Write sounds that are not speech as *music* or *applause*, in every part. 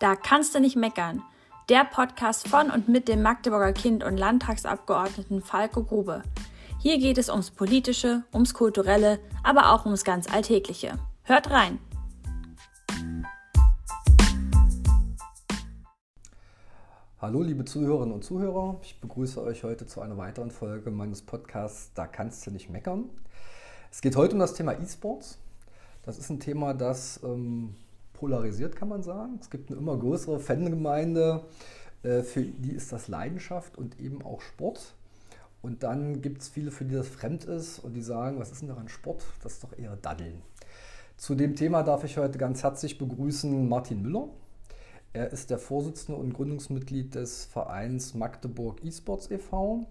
Da kannst du nicht meckern. Der Podcast von und mit dem Magdeburger Kind und Landtagsabgeordneten Falco Grube. Hier geht es ums Politische, ums Kulturelle, aber auch ums ganz Alltägliche. Hört rein! Hallo liebe Zuhörerinnen und Zuhörer, ich begrüße euch heute zu einer weiteren Folge meines Podcasts Da kannst du nicht meckern. Es geht heute um das Thema E-Sports. Das ist ein Thema, das ähm, polarisiert, kann man sagen. Es gibt eine immer größere Fangemeinde, äh, für die ist das Leidenschaft und eben auch Sport. Und dann gibt es viele, für die das fremd ist und die sagen, was ist denn daran Sport? Das ist doch eher Daddeln. Zu dem Thema darf ich heute ganz herzlich begrüßen Martin Müller. Er ist der Vorsitzende und Gründungsmitglied des Vereins Magdeburg eSports e.V.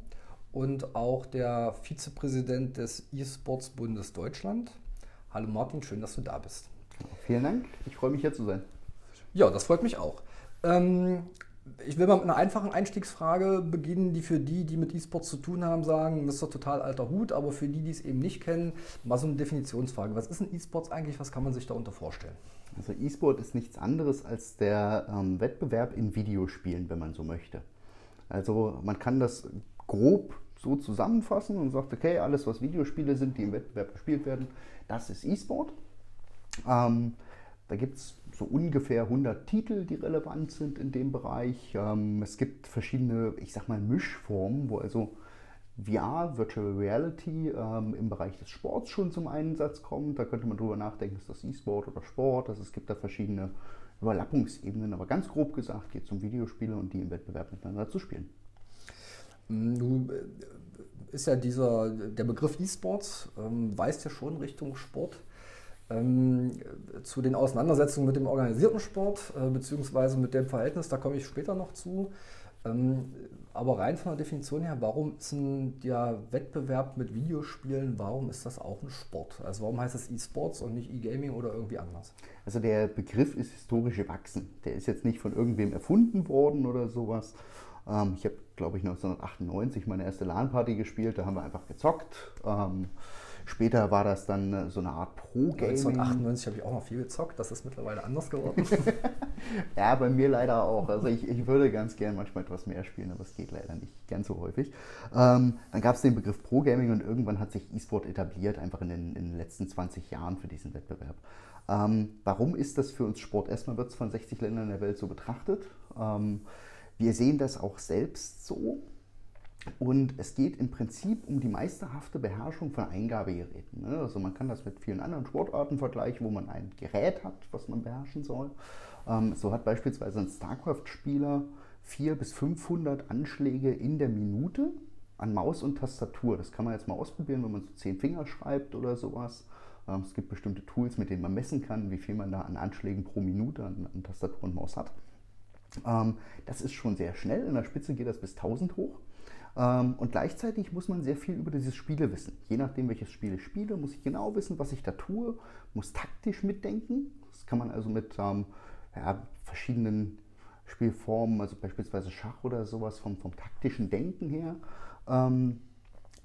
und auch der Vizepräsident des eSports Bundes Deutschland. Hallo Martin, schön, dass du da bist. Vielen Dank, ich freue mich hier zu sein. Ja, das freut mich auch. Ähm, ich will mal mit einer einfachen Einstiegsfrage beginnen, die für die, die mit E-Sports zu tun haben, sagen, das ist doch total alter Hut, aber für die, die es eben nicht kennen, mal so eine Definitionsfrage. Was ist ein E-Sports eigentlich? Was kann man sich darunter vorstellen? Also E-Sport ist nichts anderes als der ähm, Wettbewerb in Videospielen, wenn man so möchte. Also man kann das grob so zusammenfassen und sagt, okay, alles was Videospiele sind, die im Wettbewerb gespielt werden, das ist E-Sport. Ähm, da gibt es so ungefähr 100 Titel, die relevant sind in dem Bereich. Ähm, es gibt verschiedene, ich sag mal, Mischformen, wo also VR, Virtual Reality, ähm, im Bereich des Sports schon zum Einsatz kommt. Da könnte man drüber nachdenken, ist das E-Sport oder Sport? Also es gibt da verschiedene Überlappungsebenen, aber ganz grob gesagt geht es um Videospiele und die im Wettbewerb miteinander zu spielen. Nu äh, ist ja dieser, der Begriff E-Sports, ähm, weist ja schon Richtung Sport. Ähm, zu den Auseinandersetzungen mit dem organisierten Sport äh, beziehungsweise mit dem Verhältnis, da komme ich später noch zu. Ähm, aber rein von der Definition her, warum ist ein, der Wettbewerb mit Videospielen, warum ist das auch ein Sport? Also warum heißt es E-Sports und nicht E-Gaming oder irgendwie anders? Also der Begriff ist historisch gewachsen. Der ist jetzt nicht von irgendwem erfunden worden oder sowas. Ähm, ich habe, glaube ich, 1998 meine erste LAN-Party gespielt, da haben wir einfach gezockt. Später war das dann äh, so eine Art Pro-Gaming. 1998 habe ich auch noch viel gezockt, das ist mittlerweile anders geworden. *laughs* ja, bei mir leider auch. Also ich, ich würde ganz gern manchmal etwas mehr spielen, aber es geht leider nicht ganz so häufig. Ähm, dann gab es den Begriff Pro-Gaming und irgendwann hat sich E-Sport etabliert, einfach in den, in den, letzten 20 Jahren für diesen Wettbewerb. Ähm, warum ist das für uns Sport? Erstmal wird es von 60 Ländern der Welt so betrachtet. Ähm, wir sehen das auch selbst so. Und es geht im Prinzip um die meisterhafte Beherrschung von Eingabegeräten. Ne? Also man kann das mit vielen anderen Sportarten vergleichen, wo man ein Gerät hat, was man beherrschen soll. Ähm, so hat beispielsweise ein StarCraft-Spieler 400 bis 500 Anschläge in der Minute an Maus und Tastatur. Das kann man jetzt mal ausprobieren, wenn man so zehn Finger schreibt oder sowas. Ähm, es gibt bestimmte Tools, mit denen man messen kann, wie viel man da an Anschlägen pro Minute an, an Tastatur und Maus hat. Ähm, das ist schon sehr schnell. In der Spitze geht das bis 1000 hoch. Ähm, und gleichzeitig muss man sehr viel über dieses Spiele wissen. Je nachdem, welches Spiel ich spiele, muss ich genau wissen, was ich da tue, muss taktisch mitdenken. Das kann man also mit ähm, ja, verschiedenen Spielformen, also beispielsweise Schach oder sowas, vom, vom taktischen Denken her. Ähm,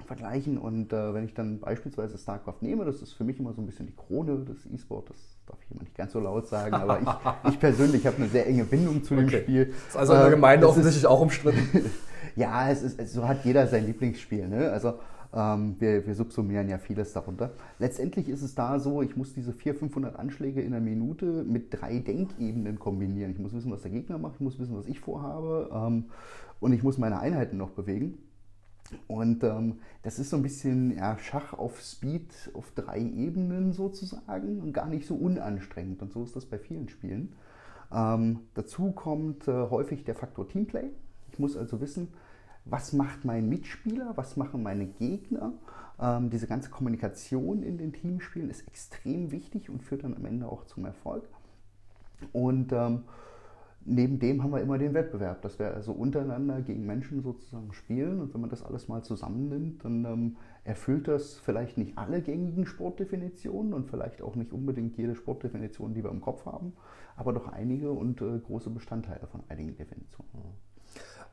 vergleichen. Und äh, wenn ich dann beispielsweise StarCraft nehme, das ist für mich immer so ein bisschen die Krone des E-Sport, das darf ich immer nicht ganz so laut sagen, aber ich, *laughs* ich persönlich habe eine sehr enge Bindung zu okay. dem Spiel. Das ist also in der Gemeinde äh, offensichtlich auch umstritten. *laughs* Ja, es ist, so hat jeder sein Lieblingsspiel. Ne? Also ähm, wir, wir, subsumieren ja vieles darunter. Letztendlich ist es da so, ich muss diese 400, 500 Anschläge in einer Minute mit drei Denkebenen kombinieren. Ich muss wissen, was der Gegner macht, ich muss wissen, was ich vorhabe ähm, und ich muss meine Einheiten noch bewegen. Und ähm, das ist so ein bisschen ja, Schach auf Speed auf drei Ebenen sozusagen und gar nicht so unanstrengend. Und so ist das bei vielen Spielen. Ähm, dazu kommt äh, häufig der Faktor Teamplay. Ich muss also wissen, was macht mein Mitspieler, was machen meine Gegner. Ähm, diese ganze Kommunikation in den Teamspielen ist extrem wichtig und führt dann am Ende auch zum Erfolg. Und ähm, neben dem haben wir immer den Wettbewerb, dass wir also untereinander gegen Menschen sozusagen spielen. Und wenn man das alles mal zusammennimmt, dann ähm, erfüllt das vielleicht nicht alle gängigen Sportdefinitionen und vielleicht auch nicht unbedingt jede Sportdefinition, die wir im Kopf haben, aber doch einige und äh, große Bestandteile von einigen Definitionen.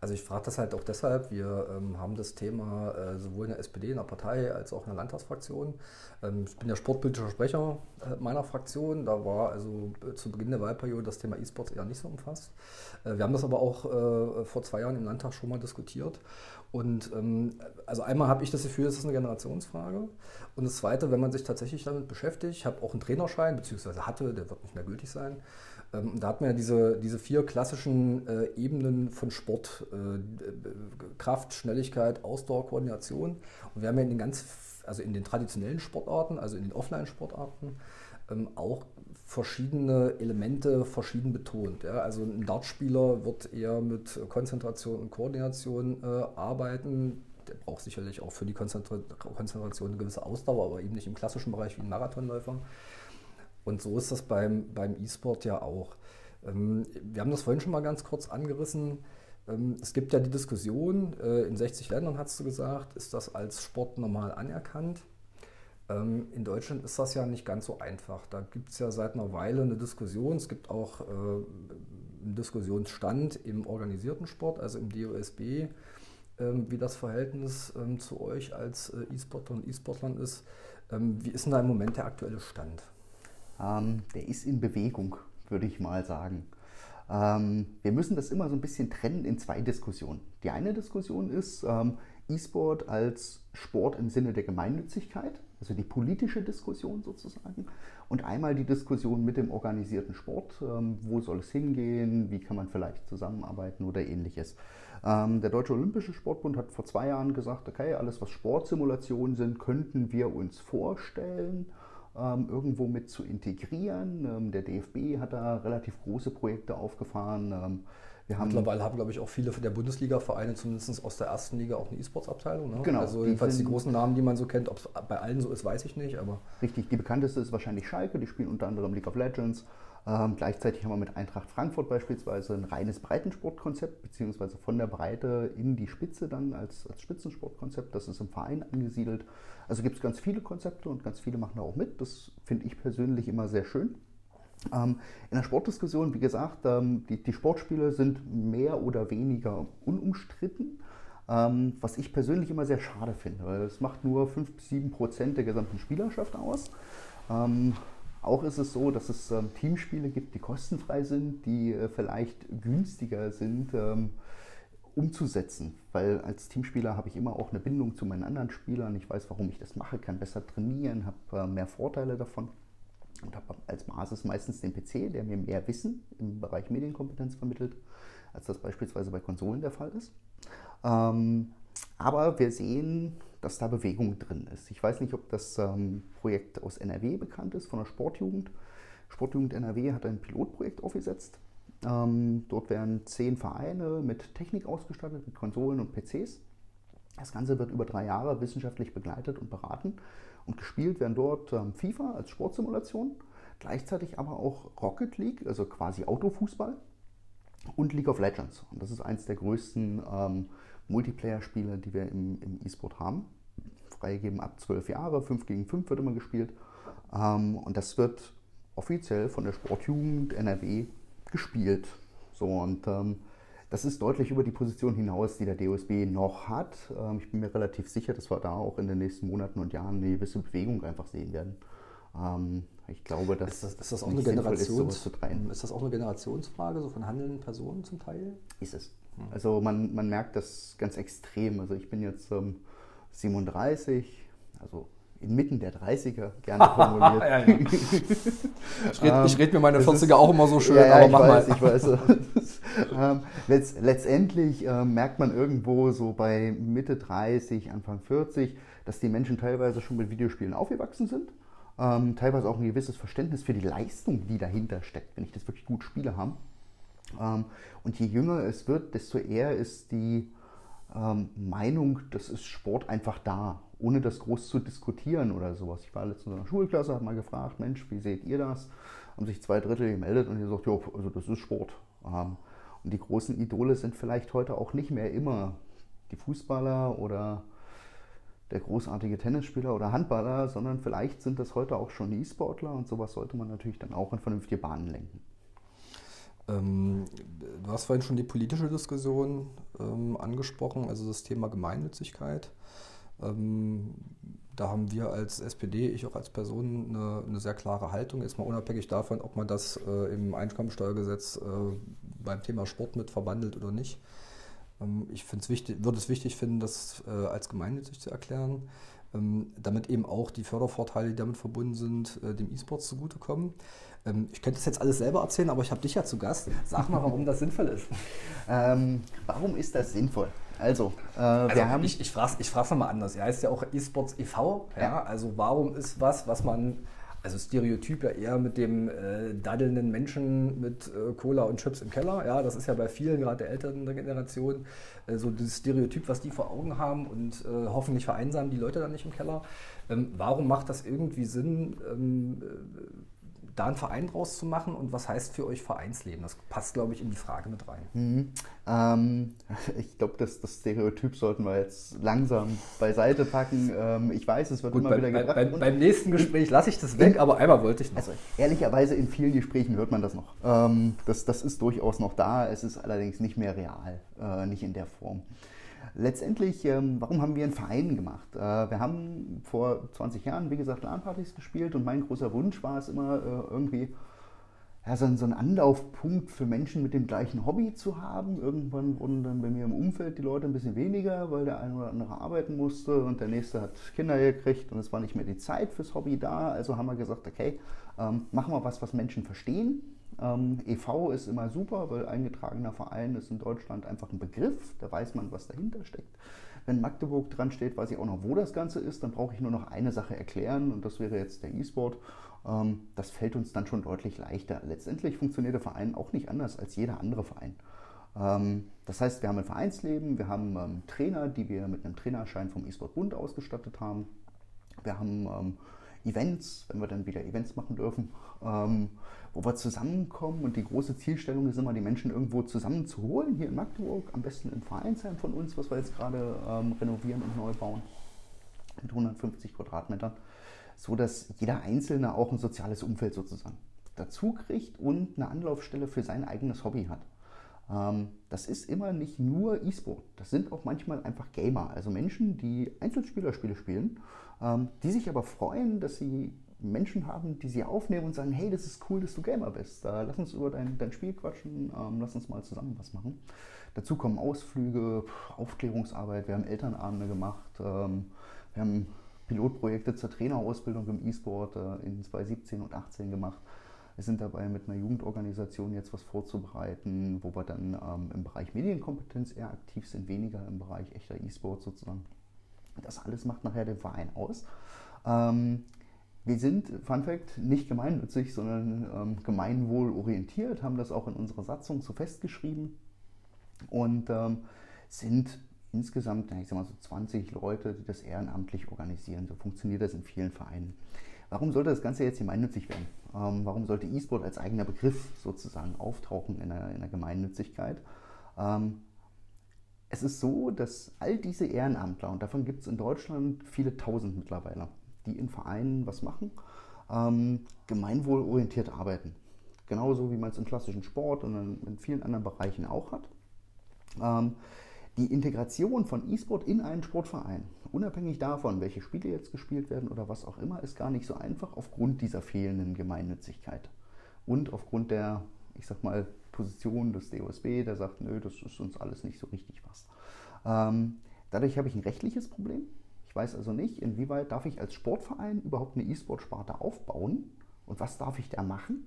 Also ich frage das halt auch deshalb, wir ähm, haben das Thema äh, sowohl in der SPD, in der Partei, als auch in der Landtagsfraktion. Ähm, ich bin ja sportpolitischer Sprecher äh, meiner Fraktion. Da war also äh, zu Beginn der Wahlperiode das Thema E-Sports eher nicht so umfasst. Äh, wir haben das aber auch äh, vor zwei Jahren im Landtag schon mal diskutiert. Und ähm, also einmal habe ich das Gefühl, es ist eine Generationsfrage. Und das Zweite, wenn man sich tatsächlich damit beschäftigt, ich habe auch einen Trainerschein, beziehungsweise hatte, der wird nicht mehr gültig sein. Ähm, da hat man ja diese, diese vier klassischen äh, Ebenen von Sport, äh, Kraft, Schnelligkeit, Ausdauer, Koordination. Und wir haben ja in den ganz, also in den traditionellen Sportarten, also in den Offline-Sportarten, ähm, auch verschiedene Elemente verschieden betont. Ja. Also ein Dartspieler wird eher mit Konzentration und Koordination äh, arbeiten. Der braucht sicherlich auch für die Konzentration eine gewisse Ausdauer, aber eben nicht im klassischen Bereich wie ein Marathonläufer. Und so ist das beim, beim E-Sport ja auch. Ähm, wir haben das vorhin schon mal ganz kurz angerissen. Ähm, es gibt ja die Diskussion, äh, in 60 Ländern hast du gesagt, ist das als Sport normal anerkannt? Ähm, in Deutschland ist das ja nicht ganz so einfach. Da gibt es ja seit einer Weile eine Diskussion. Es gibt auch äh, einen Diskussionsstand im organisierten Sport, also im DOSB, ähm, wie das Verhältnis ähm, zu euch als äh, E-Sportler und E-Sportlern ist. Wie ist denn da im Moment der aktuelle Stand? der ist in Bewegung, würde ich mal sagen. wir müssen das immer so ein bisschen trennen in zwei Diskussionen. Die eine Diskussion ist E-Sport als Sport im Sinne der Gemeinnützigkeit also die politische Diskussion sozusagen. Und einmal die Diskussion mit dem organisierten Sport, ähm, wo soll es hingehen, wie kann man vielleicht zusammenarbeiten oder ähnliches. Ähm, der Deutsche Olympische Sportbund hat vor zwei Jahren gesagt, okay, alles was Sportsimulationen sind, könnten wir uns vorstellen ähm, irgendwo mit zu integrieren. der DFB hat da relativ große Projekte aufgefahren haben Mittlerweile haben, glaube ich, auch viele der Bundesliga-Vereine, zumindest aus der ersten Liga, auch eine E-Sports-Abteilung. Ne? Genau. Also jedenfalls die großen Namen, die man so kennt. Ob es bei allen so ist, weiß ich nicht. Aber Richtig, die bekannteste ist wahrscheinlich Schalke, die spielen unter anderem League of Legends. Ähm, gleichzeitig haben wir mit Eintracht Frankfurt beispielsweise ein reines Breitensportkonzept, beziehungsweise von der Breite in die Spitze dann als, als Spitzensportkonzept. Das ist im Verein angesiedelt. Also gibt es ganz viele Konzepte und ganz viele machen da auch mit. Das finde ich persönlich immer sehr schön. Ähm, in der Sportdiskussion, wie gesagt, ähm, die, die, Sportspiele sind mehr oder weniger unumstritten, ähm, was ich persönlich immer sehr schade finde, weil es macht nur 5 bis 7 Prozent der gesamten Spielerschaft aus. Auch ist es so, dass es Teamspiele gibt, die kostenfrei sind, die äh, vielleicht günstiger sind umzusetzen, weil als Teamspieler habe ich immer auch eine Bindung zu meinen anderen Spielern. Ich weiß, warum ich das mache, kann besser trainieren, habe äh, mehr Vorteile davon und habe als Basis meistens den PC, der mir mehr Wissen im Bereich Medienkompetenz vermittelt, als das beispielsweise bei Konsolen der Fall ist. Ähm, aber wir sehen, dass da Bewegung drin ist. Ich weiß nicht, ob das ähm, Projekt aus NRW bekannt ist, von der Sportjugend. Sportjugend NRW hat ein Pilotprojekt aufgesetzt. Ähm, dort werden zehn Vereine mit Technik ausgestattet, mit Konsolen und PCs. Das Ganze wird über drei Jahre wissenschaftlich begleitet und beraten. Und gespielt werden dort ähm, FIFA als Sportsimulation, gleichzeitig aber auch Rocket League, also quasi Autofußball, und League of Legends. Und das ist eines der größten ähm, Multiplayer-Spiele, die wir im, im E-Sport haben. Freigegeben ab 12 Jahre, 5 gegen 5 wird immer gespielt. Ähm, und das wird offiziell von der Sportjugend NRW gespielt. So, und ähm, das ist deutlich über die Position hinaus, die der DOSB noch hat. Ähm, ich bin mir relativ sicher, dass wir da auch in den nächsten Monaten und Jahren eine gewisse Bewegung einfach sehen werden. Ähm, ich glaube, dass ist das, ist das auch eine Generations, ist, ist, das auch eine Generationsfrage, so von handelnden Personen zum Teil? Ist es. Hm. Also man, man merkt das ganz extrem. Also ich bin jetzt ähm, 37, also inmitten der 30er gerne *laughs* formuliert. ja, ja. Ich rede ähm, red mir meine 40er auch immer so schön, ja, aber mach weiß, mal. Ich weiß, *laughs* ähm, letzt, letztendlich äh, merkt man irgendwo so bei Mitte 30, Anfang 40, dass die Menschen teilweise schon mit Videospielen aufgewachsen sind. Ähm, teilweise auch ein gewisses Verständnis für die Leistung, die dahinter steckt, wenn ich das wirklich gut spiele, haben. Ähm, und je jünger es wird, desto eher ist die ähm, Meinung, das ist Sport einfach da ohne das groß zu diskutieren oder sowas. Ich war letztens in einer Schulklasse, habe mal gefragt, Mensch, wie seht ihr das? Haben sich zwei Drittel gemeldet und ihr sagt, ja, also das ist Sport. Ähm, und die großen Idole sind vielleicht heute auch nicht mehr immer die Fußballer oder der großartige Tennisspieler oder Handballer, sondern vielleicht sind das heute auch schon E-Sportler und sowas sollte man natürlich dann auch in vernünftige Bahnen lenken. Ähm, du hast vorhin schon die politische Diskussion ähm, angesprochen, also das Thema Gemeinnützigkeit. Ähm, da haben wir als SPD, ich auch als Person, eine, eine, sehr klare Haltung, jetzt mal unabhängig davon, ob man das äh, im Einkommensteuergesetz äh, beim Thema Sport mit verwandelt oder nicht. Ähm, ich wichtig, würde es wichtig finden, das äh, als gemeinnützig zu erklären, ähm, damit eben auch die Fördervorteile, die damit verbunden sind, äh, dem E-Sports zugutekommen. Ähm, ich könnte das jetzt alles selber erzählen, aber ich habe dich ja zu Gast. Sag mal, warum das sinnvoll ist. *laughs* Ähm, warum ist das sinnvoll? Also, äh, also wir haben. Ich, ich frage es nochmal anders. Er heißt ja auch eSports e.V. Ja? ja? Also, warum ist was, was man. Also Stereotyp ja eher mit dem äh, daddelnden Menschen mit äh, Cola und Chips im Keller. Ja, das ist ja bei vielen, gerade der älteren Generation, äh, so das Stereotyp, was die vor Augen haben und äh, hoffentlich vereinsamen die Leute dann nicht im Keller. Ähm, warum macht das irgendwie Sinn, ähm, da einen Verein draus zu machen und was heißt für euch Vereinsleben? Das passt, glaube ich, in die Frage mit rein. Mhm. Ähm, *laughs* ich glaube, das, das, Stereotyp sollten wir jetzt langsam beiseite packen. Ähm, ich weiß, es wird Gut, immer bei, wieder gebracht. Bei, beim nächsten Gespräch lasse ich das weg, aber einmal wollte ich noch. Also ehrlicherweise in vielen Gesprächen hört man das noch. Ähm, das, das ist durchaus noch da, es ist allerdings nicht mehr real, äh, nicht in der Form. Letztendlich, ähm, warum haben wir einen Verein gemacht? Äh, wir haben vor 20 Jahren, wie gesagt, LAN-Partys gespielt und mein großer Wunsch war es immer äh, irgendwie, ja, so, einen Anlaufpunkt für Menschen mit dem gleichen Hobby zu haben. Irgendwann wurden dann bei mir im Umfeld die Leute ein bisschen weniger, weil der eine oder andere arbeiten musste und der nächste hat Kinder gekriegt und es war nicht mehr die Zeit fürs Hobby da. Also haben wir gesagt, okay, ähm, machen wir was, was Menschen verstehen ähm, EV ist immer super, weil eingetragener Verein ist in Deutschland einfach ein Begriff, da weiß man, was dahinter steckt. Wenn Magdeburg dran steht, weiß ich auch noch, wo das Ganze ist, dann brauche ich nur noch eine Sache erklären und das wäre jetzt der E-Sport. Ähm, das fällt uns dann schon deutlich leichter. Letztendlich funktioniert der Verein auch nicht anders als jeder andere Verein. Ähm, das heißt, wir haben ein Vereinsleben, wir haben ähm, Trainer, die wir mit einem Trainerschein vom E-Sport Bund ausgestattet haben. Wir haben ähm, Events, wenn wir dann wieder Events machen dürfen, ähm, wo wir zusammenkommen und die große Zielstellung ist immer, die Menschen irgendwo zusammenzuholen, hier in Magdeburg, am besten im Vereinsheim von uns, was wir jetzt gerade ähm, renovieren und neu bauen, mit 150 Quadratmetern, so dass jeder Einzelne auch ein soziales Umfeld sozusagen dazu kriegt und eine Anlaufstelle für sein eigenes Hobby hat. Ähm, das ist immer nicht nur E-Sport, das sind auch manchmal einfach Gamer, also Menschen, die Einzelspielerspiele spielen die sich aber freuen, dass sie Menschen haben, die sie aufnehmen und sagen, hey, das ist cool, dass du Gamer bist. Äh, lass uns über dein, dein Spiel quatschen, ähm, lass uns mal zusammen was machen. Dazu kommen Ausflüge, Aufklärungsarbeit, wir haben Elternabende gemacht, ähm, wir haben Pilotprojekte zur Trainerausbildung im E-Sport äh, in 2017 und 2018 gemacht. Wir sind dabei, mit einer Jugendorganisation jetzt was vorzubereiten, wo wir dann ähm, im Bereich Medienkompetenz eher aktiv sind, weniger im Bereich echter E-Sport sozusagen. Das alles macht nachher den Verein aus. Ähm, wir sind, Fun Fact, nicht gemeinnützig, sondern ähm, gemeinwohlorientiert, haben das auch in unserer Satzung so festgeschrieben und ähm, sind insgesamt, ich sag mal so 20 Leute, die das ehrenamtlich organisieren. So funktioniert das in vielen Vereinen. Warum sollte das Ganze jetzt gemeinnützig werden? Ähm, warum sollte E-Sport als eigener Begriff sozusagen auftauchen in der, in der Gemeinnützigkeit? Ähm, es ist so, dass all diese Ehrenamtler, und davon gibt es in Deutschland viele tausend mittlerweile, die in Vereinen was machen, ähm, gemeinwohlorientiert arbeiten. Genauso wie man es im klassischen Sport und in, vielen anderen Bereichen auch hat. Ähm, die Integration von E-Sport in einen Sportverein, unabhängig davon, welche Spiele jetzt gespielt werden oder was auch immer, ist gar nicht so einfach aufgrund dieser fehlenden Gemeinnützigkeit und aufgrund der, ich sag mal, Position des DOSB, der sagt, nö, das ist uns alles nicht so richtig was. Ähm, dadurch habe ich ein rechtliches Problem. Ich weiß also nicht, inwieweit darf ich als Sportverein überhaupt eine E-Sport-Sparte aufbauen und was darf ich da machen.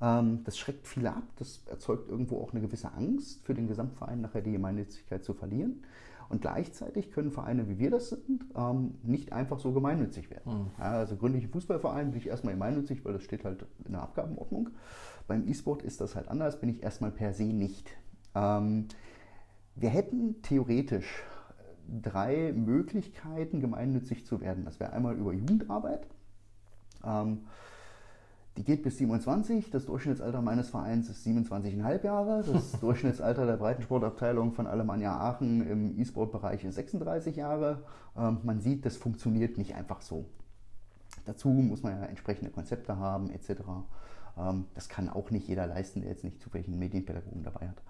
Ähm, das schreckt viele ab, das erzeugt irgendwo auch eine gewisse Angst für den Gesamtverein, nachher die Gemeinnützigkeit zu verlieren. Und gleichzeitig können Vereine, wie wir das sind, ähm, nicht einfach so gemeinnützig werden. Mhm. Also gründliche Fußballverein bin ich erstmal gemeinnützig, weil das steht halt in der Abgabenordnung. Beim E-Sport ist das halt anders, bin ich erstmal per se nicht. Ähm, wir hätten theoretisch drei Möglichkeiten, gemeinnützig zu werden. Das wäre einmal über Jugendarbeit. Ähm, die geht bis 27. Das Durchschnittsalter meines Vereins ist 27,5 Jahre. Das *laughs* Durchschnittsalter der Breitensportabteilung von Alemannia Aachen im E-Sport-Bereich ist 36 Jahre. Ähm, man sieht, das funktioniert nicht einfach so. Dazu muss man ja entsprechende Konzepte haben etc. Ähm, das kann auch nicht jeder leisten, der jetzt nicht zufällig einen Medienpädagogen dabei hat.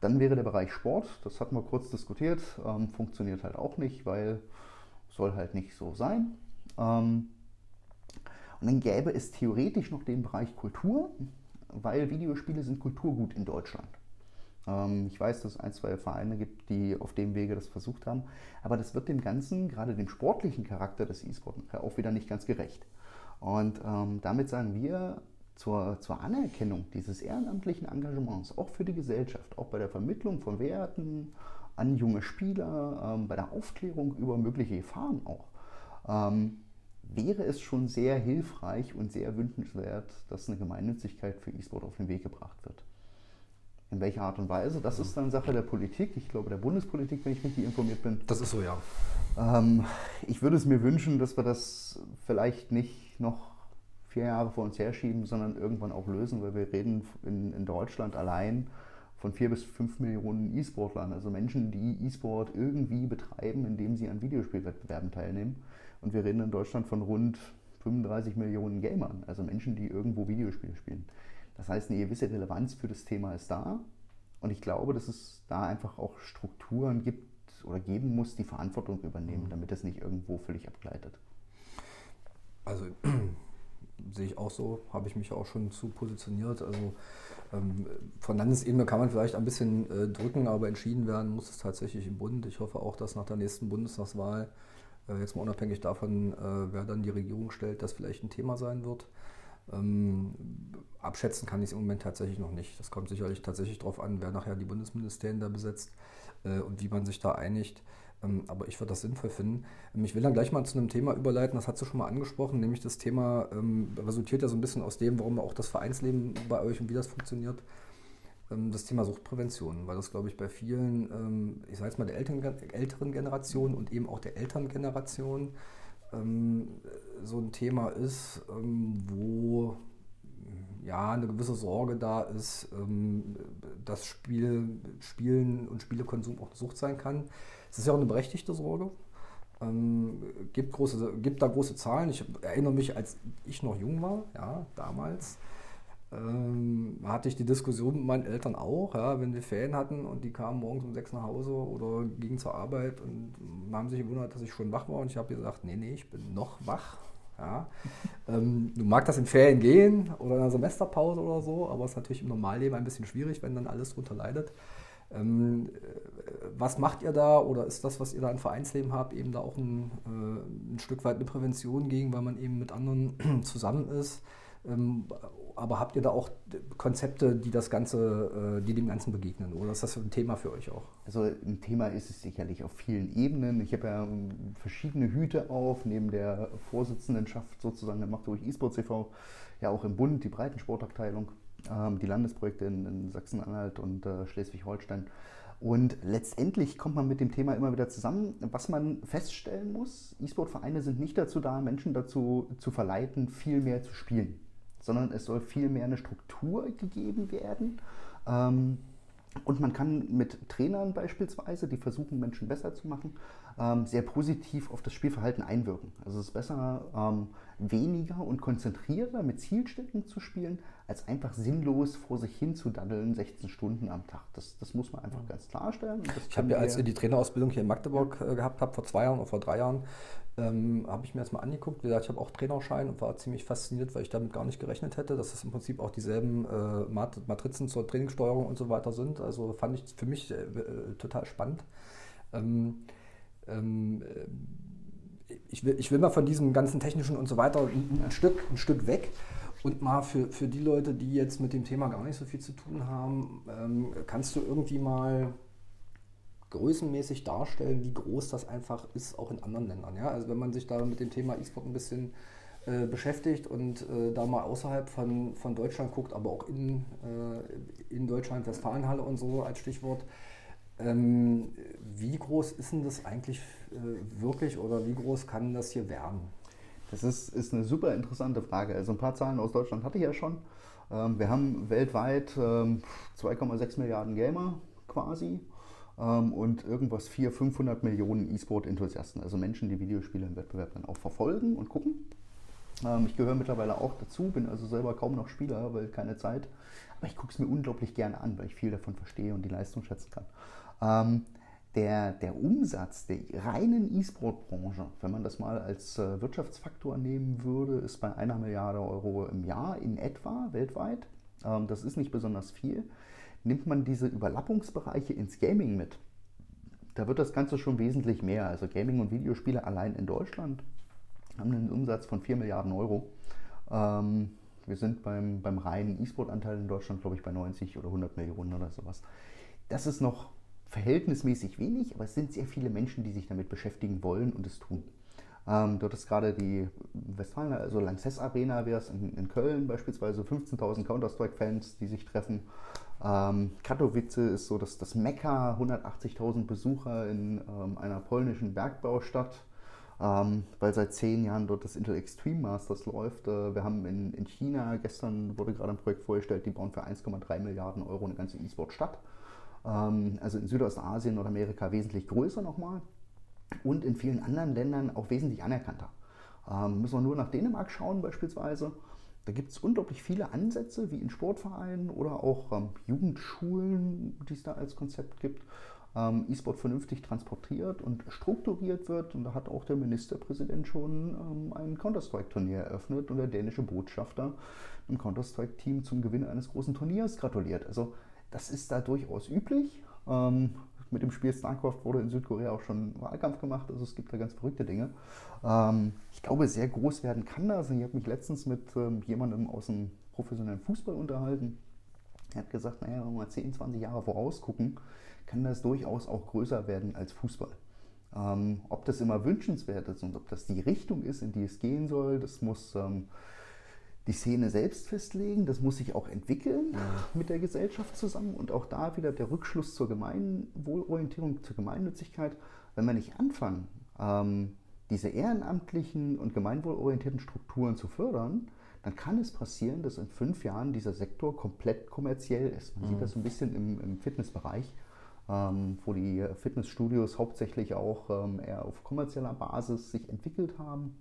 Dann wäre der Bereich Sport, das hatten wir kurz diskutiert, ähm, funktioniert halt auch nicht, weil soll halt nicht so sein. Ähm, und dann gäbe es theoretisch noch den Bereich Kultur, weil Videospiele sind Kulturgut in Deutschland. Ähm, ich weiß, dass es ein, zwei Vereine gibt, die auf dem Wege das versucht haben, aber das wird dem Ganzen, gerade dem sportlichen Charakter des E-Sport, auch wieder nicht ganz gerecht. Und ähm, damit sagen wir, zur, zur Anerkennung dieses ehrenamtlichen Engagements, auch für die Gesellschaft, auch bei der Vermittlung von Werten an junge Spieler, ähm, bei der Aufklärung über mögliche Gefahren auch, ähm, wäre es schon sehr hilfreich und sehr wünschenswert, dass eine Gemeinnützigkeit für E-Sport auf den Weg gebracht wird. In welcher Art und Weise? Das ist dann Sache der Politik, ich glaube der Bundespolitik, wenn ich richtig informiert bin. Das ist so, ja. Ähm, ich würde es mir wünschen, dass wir das vielleicht nicht noch vier Jahre vor uns herschieben, sondern irgendwann auch lösen, weil wir reden in, in Deutschland allein von vier bis fünf Millionen E-Sportlern, also Menschen, die E-Sport irgendwie betreiben, indem sie an Videospielwettbewerben teilnehmen. Und wir reden in Deutschland von rund 35 Millionen Gamern, also Menschen, die irgendwo Videospiele spielen. Das heißt, eine gewisse Relevanz für das Thema ist da. Und ich glaube, dass es da einfach auch Strukturen gibt oder geben muss, die Verantwortung übernehmen, mhm. damit es nicht irgendwo völlig abgleitet. Also *clears throat* sehe ich auch so, habe ich mich auch schon zu positioniert. Also ähm, von Landesebene kann man vielleicht ein bisschen äh, drücken, aber entschieden werden muss es tatsächlich im Bund. Ich hoffe auch, dass nach der nächsten Bundestagswahl, jetzt mal unabhängig davon, äh, wer dann die Regierung stellt, das vielleicht ein Thema sein wird. Ähm, abschätzen kann ich es im Moment tatsächlich noch nicht. Das kommt sicherlich tatsächlich darauf an, wer nachher die Bundesministerien da besetzt äh, und wie man sich da einigt. Ähm, aber ich würde das sinnvoll finden. Ähm, ich will dann gleich mal zu einem Thema überleiten, das hast du schon mal angesprochen, nämlich das Thema ähm, resultiert ja so ein bisschen aus dem, warum auch das Vereinsleben bei euch und wie das funktioniert. Ähm, das Thema Suchtprävention, weil das, glaube ich, bei vielen, ähm, ich sage jetzt mal der älteren, Generation und eben auch der Elterngeneration, ähm, so ein Thema ist, wo ja, eine gewisse Sorge da ist, dass Spiel, Spielen und Spielekonsum auch Sucht sein kann. Es ist ja auch eine berechtigte Sorge. Ähm, gibt, große, gibt da große Zahlen. Ich erinnere mich, als ich noch jung war, ja, damals, ähm, hatte ich die Diskussion mit meinen Eltern auch, ja, wenn wir Ferien hatten und die kamen morgens um sechs nach Hause oder gingen zur Arbeit und haben sich gewundert, dass ich schon wach war und ich habe gesagt, nee, nee, ich bin noch wach. Ja. *laughs* ähm, du mag das in Ferien gehen oder in einer Semesterpause oder so, aber es ist natürlich im Normalleben ein bisschen schwierig, wenn dann alles drunter leidet. Ähm, was macht ihr da oder ist das, was ihr da im Vereinsleben habt, eben da auch ein, äh, ein Stück weit eine Prävention gegen, weil man eben mit anderen *clears throat* zusammen ist? Ähm, aber habt ihr da auch Konzepte, die das Ganze, äh, die dem Ganzen begegnen? Oder ist das ein Thema für euch auch? Also ein Thema ist es sicherlich auf vielen Ebenen. Ich habe ja ähm, verschiedene Hüte auf, neben der Vorsitzendenschaft sozusagen der Magdeburg E-Sports e.V., ja auch im Bund, die Breitensportabteilung, ähm, die Landesprojekte in, in Sachsen-Anhalt und äh, Schleswig-Holstein. Und letztendlich kommt man mit dem Thema immer wieder zusammen. Was man feststellen muss, E-Sport-Vereine sind nicht dazu da, Menschen dazu zu verleiten, viel mehr zu spielen sondern es soll vielmehr eine Struktur gegeben werden. Ähm, und man kann mit Trainern beispielsweise, die versuchen, Menschen besser zu machen, ähm, sehr positiv auf das Spielverhalten einwirken. Also es ist besser, ähm, weniger und konzentrierter mit Zielstärken zu spielen, als einfach sinnlos vor sich hin zu daddeln, 16 Stunden am Tag. Das, das muss man einfach ganz klarstellen. ich habe ja, als ihr die Trainerausbildung hier in Magdeburg äh, gehabt habt, vor zwei Jahren oder vor drei Jahren, ähm, habe ich mir das mal angeguckt. Wie gesagt, ich habe auch Trainerschein und war ziemlich fasziniert, weil ich damit gar nicht gerechnet hätte, dass es im Prinzip auch dieselben äh, Matrizen zur Trainingssteuerung und so weiter sind. Also fand ich für mich äh, äh total spannend. Ähm, ähm, äh, ich, will, ich will mal von diesem ganzen technischen und so weiter ein, ein Stück, ein Stück weg. Und mal für, für die Leute, die jetzt mit dem Thema gar nicht so viel zu tun haben, ähm, kannst du irgendwie mal größenmäßig darstellen, wie groß das einfach ist, auch in anderen Ländern. Ja? Also wenn man sich da mit dem Thema E-Sport ein bisschen äh, beschäftigt und äh, da mal außerhalb von, von Deutschland guckt, aber auch in, äh, in Deutschland, Westfalenhalle und so als Stichwort, ähm, wie groß ist denn das eigentlich äh, wirklich oder wie groß kann das hier werden? Das ist, ist eine super interessante Frage. Also ein paar Zahlen aus Deutschland hatte ich ja schon. Ähm, wir haben weltweit ähm, 2,6 Milliarden Gamer quasi ähm, und irgendwas 400, 500 Millionen E-Sport-Enthusiasten, also Menschen, die Videospiele im Wettbewerb dann auch verfolgen und gucken. Ähm, ich gehöre mittlerweile auch dazu, bin also selber kaum noch Spieler, weil keine Zeit. Aber ich gucke es mir unglaublich gerne an, weil ich viel davon verstehe und die Leistung schätzen kann. Ähm, der, der Umsatz der reinen E-Sport-Branche, wenn man das mal als äh, Wirtschaftsfaktor nehmen würde, ist bei einer Milliarde Euro im Jahr in etwa weltweit. Ähm, das ist nicht besonders viel. Nimmt man diese Überlappungsbereiche ins Gaming mit, da wird das Ganze schon wesentlich mehr. Also Gaming und Videospiele allein in Deutschland haben einen Umsatz von 4 Milliarden Euro. Ähm, wir sind beim, beim reinen E-Sport-Anteil in Deutschland, glaube ich, bei 90 oder 100 Millionen oder sowas. Das ist noch verhältnismäßig wenig, aber es sind sehr viele Menschen, die sich damit beschäftigen wollen und es tun. Ähm, dort ist gerade die Westfalen, also Lanxess Arena wäre es in, in, Köln beispielsweise, 15.000 Counter-Strike-Fans, die sich treffen. Ähm, Katowice ist so das, das Mekka, 180.000 Besucher in ähm, einer polnischen Bergbaustadt, ähm, weil seit zehn Jahren dort das Intel Extreme Masters läuft. Äh, wir haben in, in China, gestern wurde gerade ein Projekt vorgestellt, die bauen für 1,3 Milliarden Euro eine ganze E-Sport-Stadt. Ähm, also in Südostasien, Nordamerika wesentlich größer nochmal und in vielen anderen Ländern auch wesentlich anerkannter. Ähm, müssen wir nur nach Dänemark schauen beispielsweise. Da gibt es unglaublich viele Ansätze, wie in Sportvereinen oder auch ähm, Jugendschulen, die es da als Konzept gibt. Ähm, E-Sport vernünftig transportiert und strukturiert wird. Und da hat auch der Ministerpräsident schon ähm, ein Counter-Strike-Turnier eröffnet und der dänische Botschafter im Counter-Strike-Team zum Gewinn eines großen Turniers gratuliert. Also das ist da durchaus üblich. Ähm, mit dem Spiel StarCraft wurde in Südkorea auch schon Wahlkampf gemacht. Also es gibt da ganz verrückte Dinge. Ähm, ich glaube, sehr groß werden kann das. Ich habe mich letztens mit ähm, jemandem aus dem professionellen Fußball unterhalten. Er hat gesagt, naja, wenn wir mal 10, 20 Jahre vorausgucken, kann das durchaus auch größer werden als Fußball. Ähm, ob das immer wünschenswert ist und ob das die Richtung ist, in die es gehen soll, das muss ähm, die Szene selbst festlegen, das muss sich auch entwickeln ja. mit der Gesellschaft zusammen und auch da wieder der Rückschluss zur Gemeinwohlorientierung, zur Gemeinnützigkeit. Wenn wir nicht anfangen, ähm, diese ehrenamtlichen und gemeinwohlorientierten Strukturen zu fördern, dann kann es passieren, dass in fünf Jahren dieser Sektor komplett kommerziell ist. Man mhm. sieht das ein bisschen im, im Fitnessbereich, ähm, wo die Fitnessstudios hauptsächlich auch ähm, eher auf kommerzieller Basis sich entwickelt haben,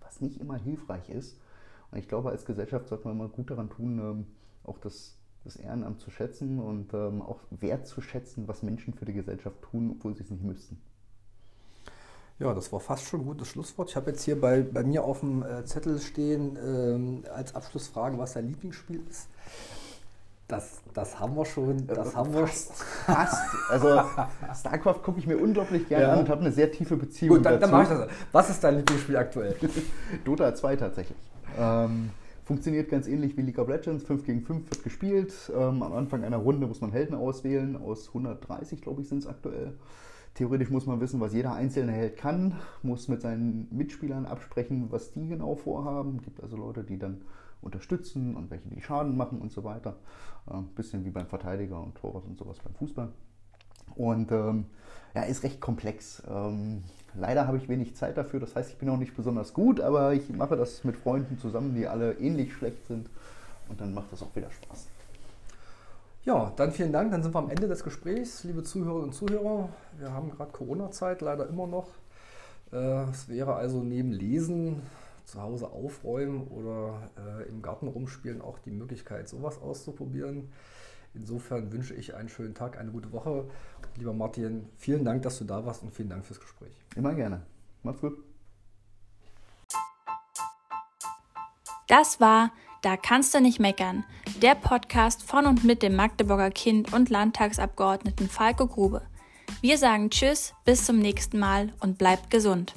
was nicht immer hilfreich ist und ich glaube, als Gesellschaft sollte man mal gut daran tun, ähm, auch das, das Ehrenamt zu schätzen und ähm, auch wertzuschätzen, was Menschen für die Gesellschaft tun, obwohl sie es nicht müssten. Ja, das war fast schon ein gutes Schlusswort. Ich habe jetzt hier bei, bei mir auf dem äh, Zettel stehen ähm, als Abschlussfrage, was dein Lieblingsspiel ist. Das, das haben wir schon. Das äh, haben wir fast. Also *laughs* StarCraft gucke ich mir unglaublich gerne ja. an und habe eine sehr tiefe Beziehung Gut, dann, dazu. Dann mache ich das. Was ist dein Lieblingsspiel aktuell? *laughs* Dota 2 tatsächlich. Ähm, funktioniert ganz ähnlich wie League of Legends. 5 gegen 5 wird gespielt. Ähm, am Anfang einer Runde muss man Helden auswählen. Aus 130, glaube ich, sind es aktuell. Theoretisch muss man wissen, was jeder einzelne Held kann, muss mit seinen Mitspielern absprechen, was die genau vorhaben. Es gibt also Leute, die dann unterstützen und welche die Schaden machen und so weiter. Ein äh, bisschen wie beim Verteidiger und Torwart und sowas beim Fußball. Und ähm, ja, ist recht komplex. Ähm, leider habe ich wenig Zeit dafür, das heißt, ich bin auch nicht besonders gut, aber ich mache das mit Freunden zusammen, die alle ähnlich schlecht sind und dann macht das auch wieder Spaß. Ja, dann vielen Dank. Dann sind wir am Ende des Gesprächs, liebe Zuhörerinnen und Zuhörer. Wir haben gerade Corona-Zeit, leider immer noch. Äh, es wäre also neben Lesen, zu Hause aufräumen oder äh, im Garten rumspielen auch die Möglichkeit, sowas auszuprobieren. Insofern wünsche ich einen schönen Tag, eine gute Woche. Lieber Martin, vielen Dank, dass du da warst und vielen Dank fürs Gespräch. Immer gerne. Macht's gut. Das war Da kannst du nicht meckern, der Podcast von und mit dem Magdeburger Kind und Landtagsabgeordneten Falco Grube. Wir sagen Tschüss, bis zum nächsten Mal und bleibt gesund.